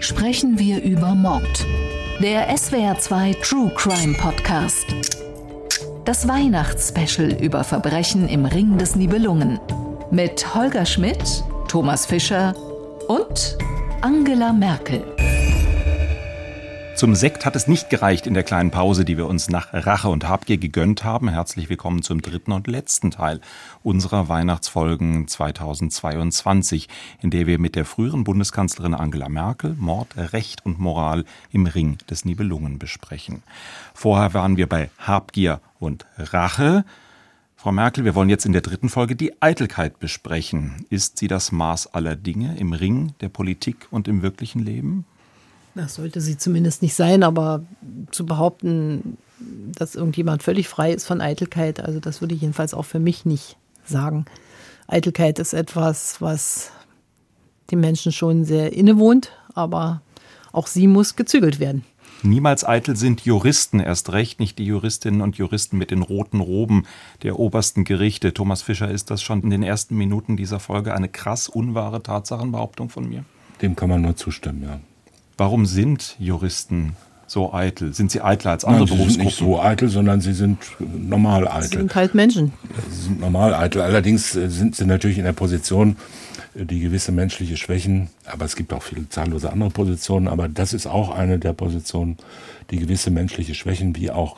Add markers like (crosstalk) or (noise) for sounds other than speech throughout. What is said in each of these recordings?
Sprechen wir über Mord. Der SWR2 True Crime Podcast. Das Weihnachtsspecial über Verbrechen im Ring des Nibelungen. Mit Holger Schmidt, Thomas Fischer und Angela Merkel. Zum Sekt hat es nicht gereicht in der kleinen Pause, die wir uns nach Rache und Habgier gegönnt haben. Herzlich willkommen zum dritten und letzten Teil unserer Weihnachtsfolgen 2022, in der wir mit der früheren Bundeskanzlerin Angela Merkel Mord, Recht und Moral im Ring des Nibelungen besprechen. Vorher waren wir bei Habgier und Rache. Frau Merkel, wir wollen jetzt in der dritten Folge die Eitelkeit besprechen. Ist sie das Maß aller Dinge im Ring der Politik und im wirklichen Leben? Das sollte sie zumindest nicht sein, aber zu behaupten, dass irgendjemand völlig frei ist von Eitelkeit, also das würde ich jedenfalls auch für mich nicht sagen. Eitelkeit ist etwas, was den Menschen schon sehr innewohnt, aber auch sie muss gezügelt werden. Niemals eitel sind Juristen, erst recht nicht die Juristinnen und Juristen mit den roten Roben der obersten Gerichte. Thomas Fischer, ist das schon in den ersten Minuten dieser Folge eine krass unwahre Tatsachenbehauptung von mir? Dem kann man nur zustimmen, ja. Warum sind Juristen so eitel? Sind sie eitler als andere Nein, sie sind nicht so eitel, sondern sie sind normal eitel. Sie sind halt Menschen. Sie sind normal eitel. Allerdings äh, sind sie natürlich in der Position, äh, die gewisse menschliche Schwächen, aber es gibt auch viele zahllose andere Positionen, aber das ist auch eine der Positionen, die gewisse menschliche Schwächen wie auch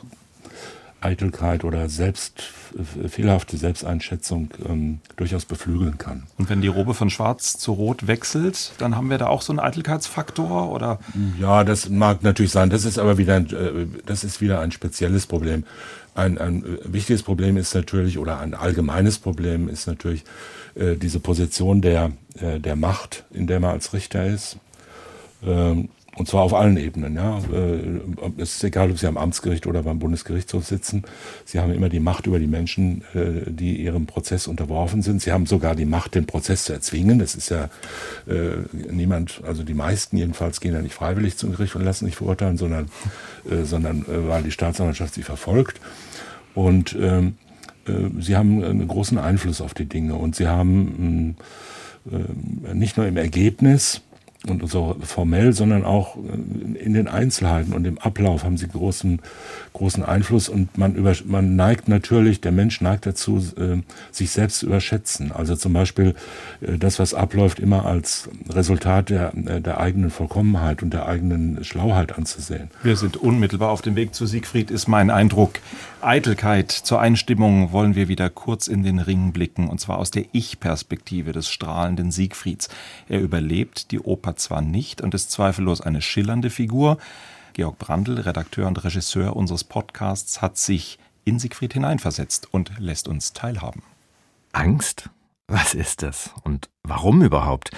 Eitelkeit oder selbst äh, fehlerhafte Selbsteinschätzung ähm, durchaus beflügeln kann. Und wenn die Robe von Schwarz zu Rot wechselt, dann haben wir da auch so einen Eitelkeitsfaktor oder? Ja, das mag natürlich sein. Das ist aber wieder, ein, äh, das ist wieder ein spezielles Problem. Ein, ein äh, wichtiges Problem ist natürlich oder ein allgemeines Problem ist natürlich äh, diese Position der äh, der Macht, in der man als Richter ist. Ähm, und zwar auf allen Ebenen. Ja. Äh, es ist egal, ob Sie am Amtsgericht oder beim Bundesgerichtshof sitzen. Sie haben immer die Macht über die Menschen, äh, die ihrem Prozess unterworfen sind. Sie haben sogar die Macht, den Prozess zu erzwingen. Das ist ja äh, niemand, also die meisten jedenfalls gehen ja nicht freiwillig zum Gericht und lassen sich verurteilen, sondern, sondern weil die Staatsanwaltschaft sie verfolgt. Und ähm, sie haben einen großen Einfluss auf die Dinge. Und sie haben nicht nur im Ergebnis, und so formell, sondern auch äh, in den Einzelheiten und im Ablauf haben sie großen, großen Einfluss und man, über, man neigt natürlich, der Mensch neigt dazu, äh, sich selbst zu überschätzen. Also zum Beispiel äh, das, was abläuft, immer als Resultat der, der eigenen Vollkommenheit und der eigenen Schlauheit anzusehen. Wir sind unmittelbar auf dem Weg zu Siegfried, ist mein Eindruck. Eitelkeit zur Einstimmung wollen wir wieder kurz in den Ring blicken, und zwar aus der Ich-Perspektive des strahlenden Siegfrieds. Er überlebt die Oper zwar nicht und ist zweifellos eine schillernde Figur. Georg Brandl, Redakteur und Regisseur unseres Podcasts, hat sich in Siegfried hineinversetzt und lässt uns teilhaben. Angst? Was ist das? Und warum überhaupt?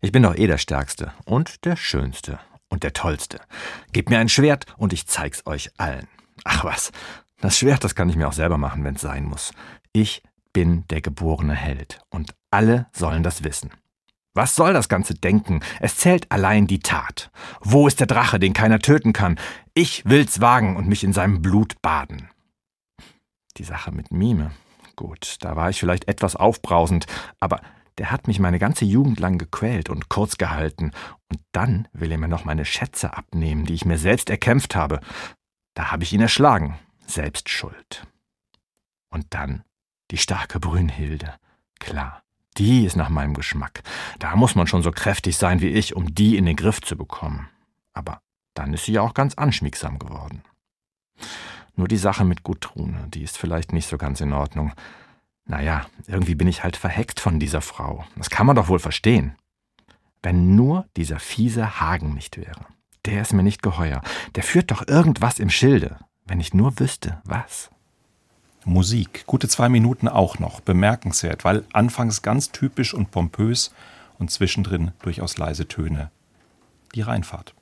Ich bin doch eh der Stärkste und der Schönste und der Tollste. Gebt mir ein Schwert und ich zeig's euch allen. Ach was, das Schwert, das kann ich mir auch selber machen, wenn's sein muss. Ich bin der geborene Held und alle sollen das wissen. Was soll das ganze Denken? Es zählt allein die Tat. Wo ist der Drache, den keiner töten kann? Ich will's wagen und mich in seinem Blut baden. Die Sache mit Mime. Gut, da war ich vielleicht etwas aufbrausend, aber der hat mich meine ganze Jugend lang gequält und kurz gehalten, und dann will er mir noch meine Schätze abnehmen, die ich mir selbst erkämpft habe. Da habe ich ihn erschlagen, selbst schuld. Und dann die starke Brünnhilde. Klar, die ist nach meinem Geschmack. Da muss man schon so kräftig sein wie ich, um die in den Griff zu bekommen. Aber dann ist sie ja auch ganz anschmiegsam geworden. Nur die Sache mit Gudrune, die ist vielleicht nicht so ganz in Ordnung. Naja, irgendwie bin ich halt verhext von dieser Frau. Das kann man doch wohl verstehen. Wenn nur dieser fiese Hagen nicht wäre. Der ist mir nicht geheuer. Der führt doch irgendwas im Schilde. Wenn ich nur wüsste, was. Musik, gute zwei Minuten auch noch, bemerkenswert, weil anfangs ganz typisch und pompös und zwischendrin durchaus leise Töne. Die Rheinfahrt.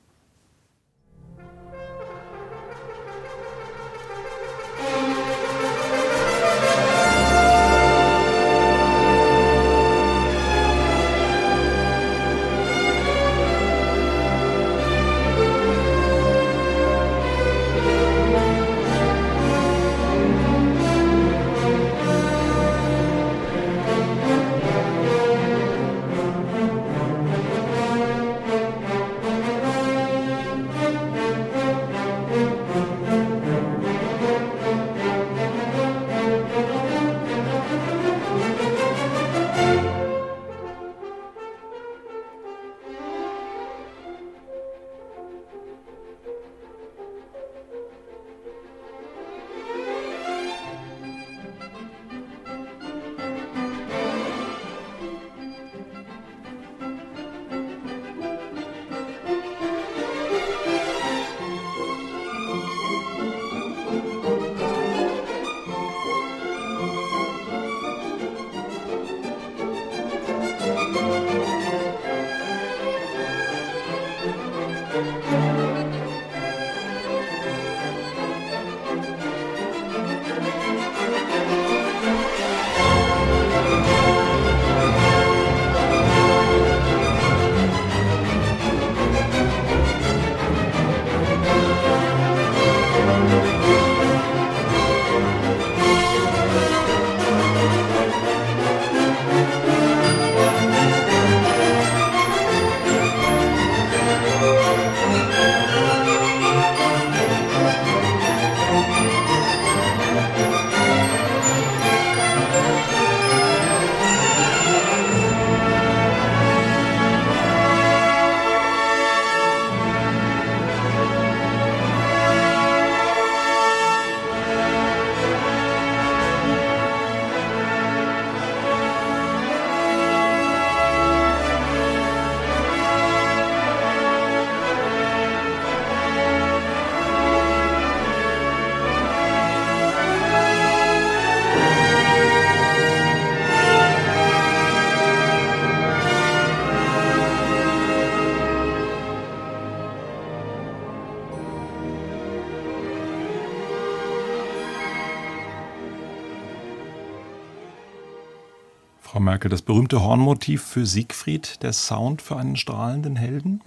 Merkel, das berühmte Hornmotiv für Siegfried, der Sound für einen strahlenden Helden?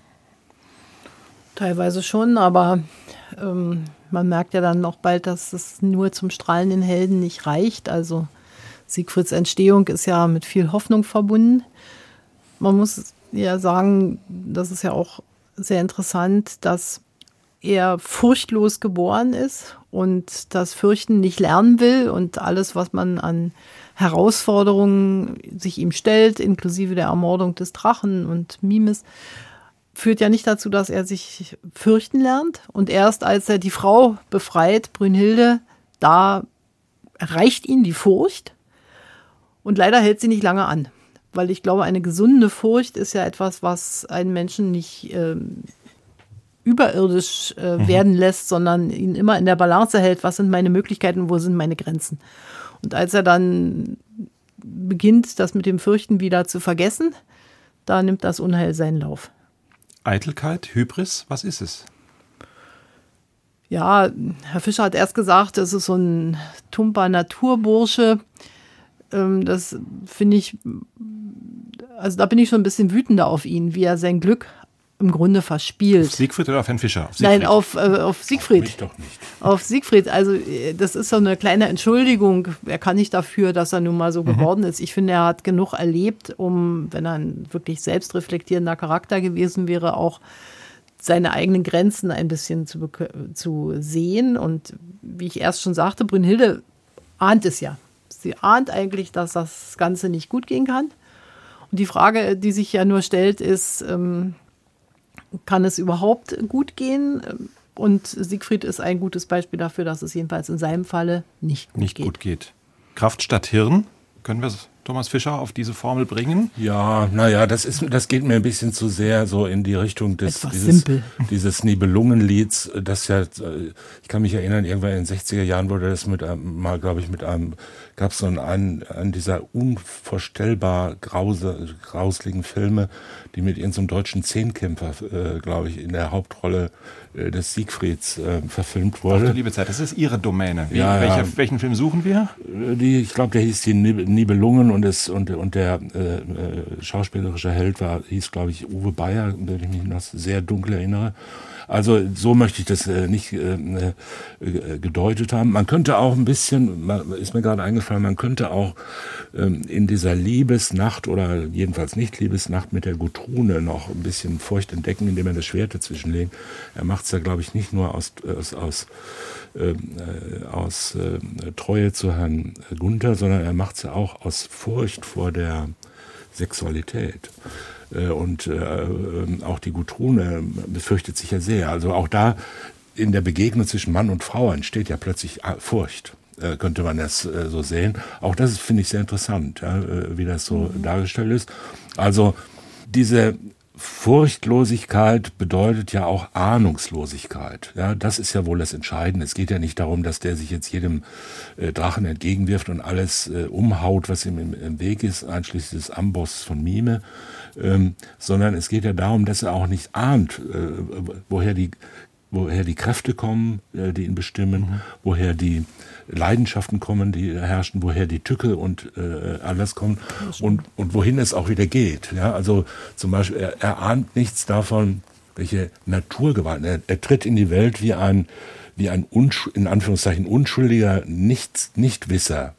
Teilweise schon, aber ähm, man merkt ja dann noch bald, dass es nur zum strahlenden Helden nicht reicht. Also Siegfrieds Entstehung ist ja mit viel Hoffnung verbunden. Man muss ja sagen, das ist ja auch sehr interessant, dass er furchtlos geboren ist und das Fürchten nicht lernen will und alles, was man an Herausforderungen sich ihm stellt, inklusive der Ermordung des Drachen und Mimes, führt ja nicht dazu, dass er sich fürchten lernt. Und erst als er die Frau befreit, Brünnhilde, da erreicht ihn die Furcht. Und leider hält sie nicht lange an. Weil ich glaube, eine gesunde Furcht ist ja etwas, was einen Menschen nicht äh, überirdisch äh, mhm. werden lässt, sondern ihn immer in der Balance hält. Was sind meine Möglichkeiten, wo sind meine Grenzen? Und als er dann beginnt, das mit dem Fürchten wieder zu vergessen, da nimmt das Unheil seinen Lauf. Eitelkeit, Hybris, was ist es? Ja, Herr Fischer hat erst gesagt, das ist so ein tumper Naturbursche. Ähm, das finde ich, also da bin ich schon ein bisschen wütender auf ihn, wie er sein Glück im Grunde verspielt. Auf Siegfried oder auf Herrn Fischer? Auf Nein, auf, äh, auf Siegfried. Auf mich doch nicht. Auf Siegfried. Also äh, das ist so eine kleine Entschuldigung. Er kann nicht dafür, dass er nun mal so mhm. geworden ist. Ich finde, er hat genug erlebt, um, wenn er ein wirklich selbstreflektierender Charakter gewesen wäre, auch seine eigenen Grenzen ein bisschen zu, zu sehen. Und wie ich erst schon sagte, Brünnhilde ahnt es ja. Sie ahnt eigentlich, dass das Ganze nicht gut gehen kann. Und die Frage, die sich ja nur stellt, ist, ähm, kann es überhaupt gut gehen? Und Siegfried ist ein gutes Beispiel dafür, dass es jedenfalls in seinem Falle nicht gut nicht geht. Gut geht. Kraft statt Hirn, können wir Thomas Fischer auf diese Formel bringen? Ja, naja, das ist, das geht mir ein bisschen zu sehr so in die Richtung des, dieses, (laughs) dieses Nibelungenlieds, das ja, ich kann mich erinnern, irgendwann in den 60er Jahren wurde das mit einem, mal, glaube ich, mit einem, gab es so einen, einen dieser unvorstellbar grause, grausligen Filme, die mit irgendeinem deutschen Zehnkämpfer, äh, glaube ich, in der Hauptrolle äh, des Siegfrieds äh, verfilmt wurde. Ach liebe Zeit, das ist Ihre Domäne. Wie, ja, welcher, ja. Welchen Film suchen wir? Äh, die, ich glaube, der hieß die Nibelungen und, es, und, und der äh, äh, schauspielerische Held war, hieß, glaube ich, Uwe Bayer, wenn ich mich noch sehr dunkel erinnere. Also so möchte ich das äh, nicht äh, äh, gedeutet haben. Man könnte auch ein bisschen, ist mir gerade eingefallen, man könnte auch ähm, in dieser Liebesnacht oder jedenfalls nicht Liebesnacht mit der Gutrune noch ein bisschen Furcht entdecken, indem er das Schwert dazwischenlegt. Er macht es ja, glaube ich, nicht nur aus, aus, aus ähm, äh, aus äh, Treue zu Herrn Gunther, sondern er macht es ja auch aus Furcht vor der Sexualität. Äh, und äh, ähm, auch die Gutrune befürchtet sich ja sehr. Also auch da in der Begegnung zwischen Mann und Frau entsteht ja plötzlich äh, könnte man das so sehen. Auch das finde ich sehr interessant, ja, wie das so mhm. dargestellt ist. Also diese Furchtlosigkeit bedeutet ja auch Ahnungslosigkeit. Ja, das ist ja wohl das Entscheidende. Es geht ja nicht darum, dass der sich jetzt jedem äh, Drachen entgegenwirft und alles äh, umhaut, was ihm im, im, Weg ist, einschließlich des Amboss von Mime, ähm, sondern es geht ja darum, dass er auch nicht ahnt, äh, woher die woher die Kräfte kommen, äh, die ihn bestimmen, mhm. woher die Leidenschaften kommen, die herrschen, woher die Tücke und äh, alles kommt und, und wohin es auch wieder geht. Ja, also zum Beispiel, er, er ahnt nichts davon, welche Naturgewalten. Er, er tritt in die Welt wie ein, wie ein Unsch in Anführungszeichen unschuldiger Nichts, Nichtwisser.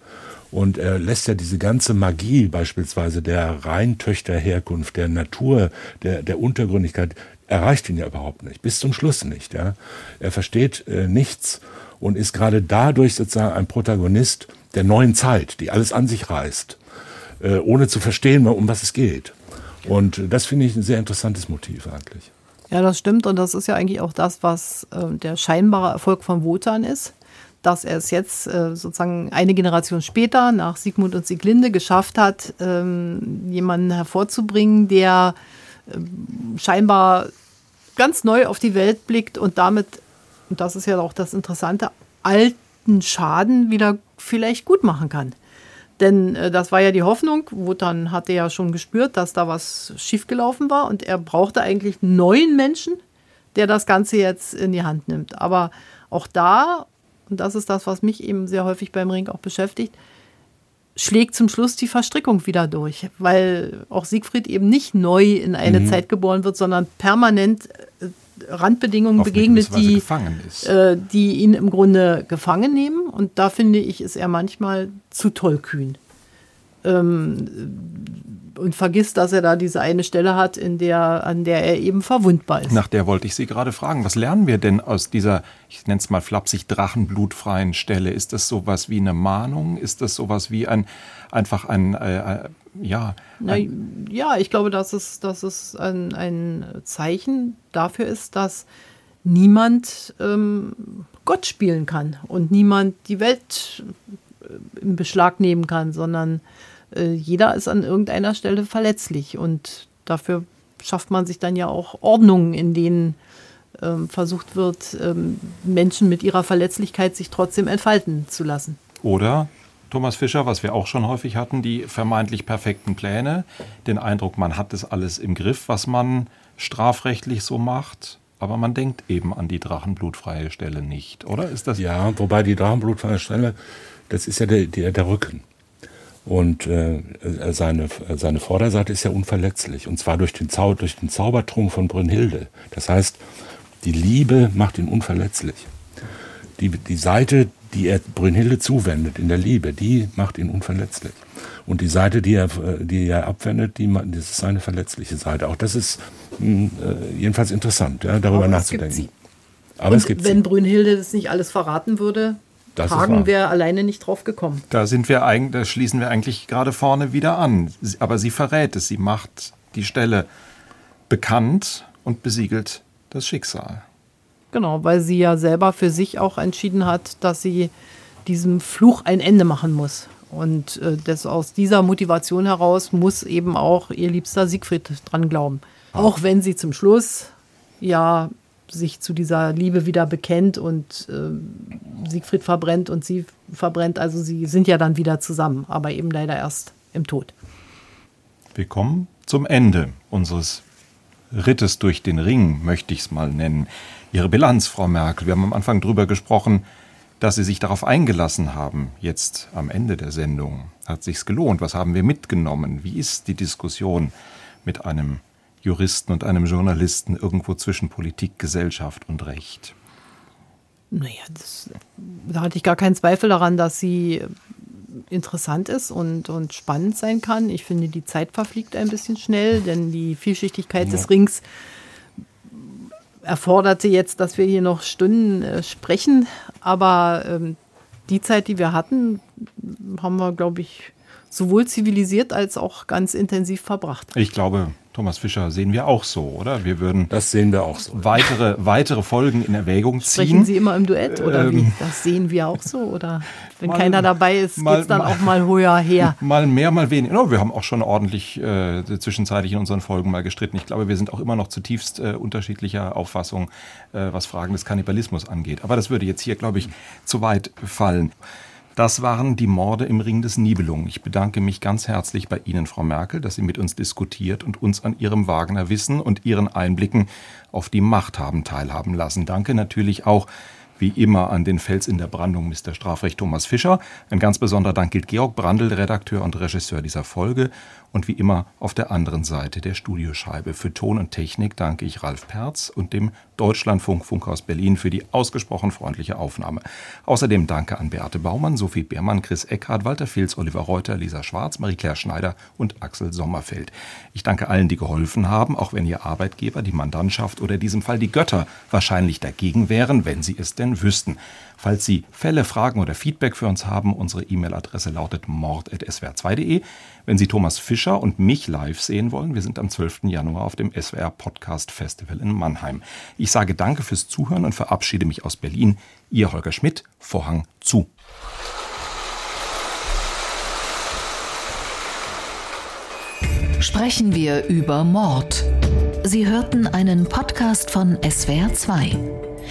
Und er lässt ja diese ganze Magie beispielsweise der Reintöchterherkunft, der Natur, der, der Untergründigkeit, erreicht ihn ja überhaupt nicht, bis zum Schluss nicht. Ja. Er versteht äh, nichts und ist gerade dadurch sozusagen ein Protagonist der neuen Zeit, die alles an sich reißt, äh, ohne zu verstehen, um was es geht. Und das finde ich ein sehr interessantes Motiv eigentlich. Ja, das stimmt und das ist ja eigentlich auch das, was äh, der scheinbare Erfolg von Wotan ist, dass er es jetzt äh, sozusagen eine Generation später nach Sigmund und Sieglinde geschafft hat, ähm, jemanden hervorzubringen, der scheinbar ganz neu auf die Welt blickt und damit und das ist ja auch das Interessante, alten Schaden wieder vielleicht gut machen kann. Denn äh, das war ja die Hoffnung. Wotan hatte ja schon gespürt, dass da was schiefgelaufen war und er brauchte eigentlich neuen Menschen, der das Ganze jetzt in die Hand nimmt. Aber auch da, und das ist das, was mich eben sehr häufig beim Ring auch beschäftigt, schlägt zum Schluss die Verstrickung wieder durch, weil auch Siegfried eben nicht neu in eine mhm. Zeit geboren wird, sondern permanent äh, Randbedingungen begegnet, die, äh, die ihn im Grunde gefangen nehmen. Und da finde ich, ist er manchmal zu tollkühn. Ähm, und vergisst, dass er da diese eine Stelle hat, in der, an der er eben verwundbar ist. Nach der wollte ich Sie gerade fragen. Was lernen wir denn aus dieser, ich nenne es mal flapsig, drachenblutfreien Stelle? Ist das sowas wie eine Mahnung? Ist das sowas wie ein, einfach ein, äh, äh ja. Na, ja, ich glaube, dass es, dass es ein, ein Zeichen dafür ist, dass niemand ähm, Gott spielen kann und niemand die Welt äh, in Beschlag nehmen kann, sondern äh, jeder ist an irgendeiner Stelle verletzlich und dafür schafft man sich dann ja auch Ordnungen, in denen ähm, versucht wird, ähm, Menschen mit ihrer Verletzlichkeit sich trotzdem entfalten zu lassen. Oder Thomas Fischer, was wir auch schon häufig hatten, die vermeintlich perfekten Pläne, den Eindruck, man hat das alles im Griff, was man strafrechtlich so macht, aber man denkt eben an die drachenblutfreie Stelle nicht, oder? Ist das ja, wobei die drachenblutfreie Stelle, das ist ja der, der, der Rücken. Und äh, seine, seine Vorderseite ist ja unverletzlich. Und zwar durch den, Zau durch den Zaubertrunk von Brünnhilde. Das heißt, die Liebe macht ihn unverletzlich. Die, die Seite, die er Brünnhilde zuwendet in der Liebe, die macht ihn unverletzlich. Und die Seite, die er, die er abwendet, die, das ist seine verletzliche Seite. Auch das ist mh, hm, äh, jedenfalls interessant, ja, darüber Aber nachzudenken. Aber Und es gibt wenn Brünnhilde das nicht alles verraten würde, das Hagen wäre alleine nicht drauf gekommen. Da sind wir eigentlich, da schließen wir eigentlich gerade vorne wieder an. Aber sie verrät es, sie macht die Stelle bekannt und besiegelt das Schicksal. Genau, weil sie ja selber für sich auch entschieden hat, dass sie diesem Fluch ein Ende machen muss. Und äh, das aus dieser Motivation heraus muss eben auch ihr liebster Siegfried dran glauben. Auch wenn sie zum Schluss ja sich zu dieser Liebe wieder bekennt und äh, Siegfried verbrennt und sie verbrennt. Also sie sind ja dann wieder zusammen, aber eben leider erst im Tod. Wir kommen zum Ende unseres Rittes durch den Ring, möchte ich es mal nennen. Ihre Bilanz, Frau Merkel. Wir haben am Anfang darüber gesprochen, dass Sie sich darauf eingelassen haben, jetzt am Ende der Sendung. Hat sich's gelohnt? Was haben wir mitgenommen? Wie ist die Diskussion mit einem Juristen und einem Journalisten irgendwo zwischen Politik, Gesellschaft und Recht? Naja, das, da hatte ich gar keinen Zweifel daran, dass sie interessant ist und, und spannend sein kann. Ich finde, die Zeit verfliegt ein bisschen schnell, denn die Vielschichtigkeit ja. des Rings erforderte jetzt, dass wir hier noch Stunden äh, sprechen. Aber ähm, die Zeit, die wir hatten, haben wir, glaube ich, sowohl zivilisiert als auch ganz intensiv verbracht. Ich glaube, Thomas Fischer sehen wir auch so, oder? Wir würden das sehen wir auch so. Weitere, weitere Folgen in Erwägung ziehen. Sprechen Sie immer im Duett oder ähm, wie? Das sehen wir auch so, oder? Wenn mal, keiner dabei ist, geht es dann mal, auch mal höher her. (laughs) Mal mehr, mal weniger. No, wir haben auch schon ordentlich äh, zwischenzeitlich in unseren Folgen mal gestritten. Ich glaube, wir sind auch immer noch zutiefst äh, unterschiedlicher Auffassung, äh, was Fragen des Kannibalismus angeht. Aber das würde jetzt hier, glaube ich, zu weit fallen. Das waren die Morde im Ring des Nibelungen. Ich bedanke mich ganz herzlich bei Ihnen, Frau Merkel, dass Sie mit uns diskutiert und uns an Ihrem Wagner-Wissen und Ihren Einblicken auf die Macht haben teilhaben lassen. Danke natürlich auch wie immer an den Fels in der Brandung Mr. Strafrecht Thomas Fischer. Ein ganz besonderer Dank gilt Georg Brandl, Redakteur und Regisseur dieser Folge. Und wie immer auf der anderen Seite der Studioscheibe. Für Ton und Technik danke ich Ralf Perz und dem Deutschlandfunk Funkhaus Berlin für die ausgesprochen freundliche Aufnahme. Außerdem danke an Beate Baumann, Sophie Beermann, Chris Eckhardt, Walter Filz, Oliver Reuter, Lisa Schwarz, Marie-Claire Schneider und Axel Sommerfeld. Ich danke allen, die geholfen haben, auch wenn Ihr Arbeitgeber, die Mandantschaft oder in diesem Fall die Götter wahrscheinlich dagegen wären, wenn sie es denn wüssten. Falls Sie Fälle, Fragen oder Feedback für uns haben, unsere E-Mail-Adresse lautet mord.swr2.de. Wenn Sie Thomas Fischer und mich live sehen wollen, wir sind am 12. Januar auf dem SWR Podcast Festival in Mannheim. Ich sage danke fürs Zuhören und verabschiede mich aus Berlin. Ihr Holger Schmidt, Vorhang zu. Sprechen wir über Mord. Sie hörten einen Podcast von SWR2.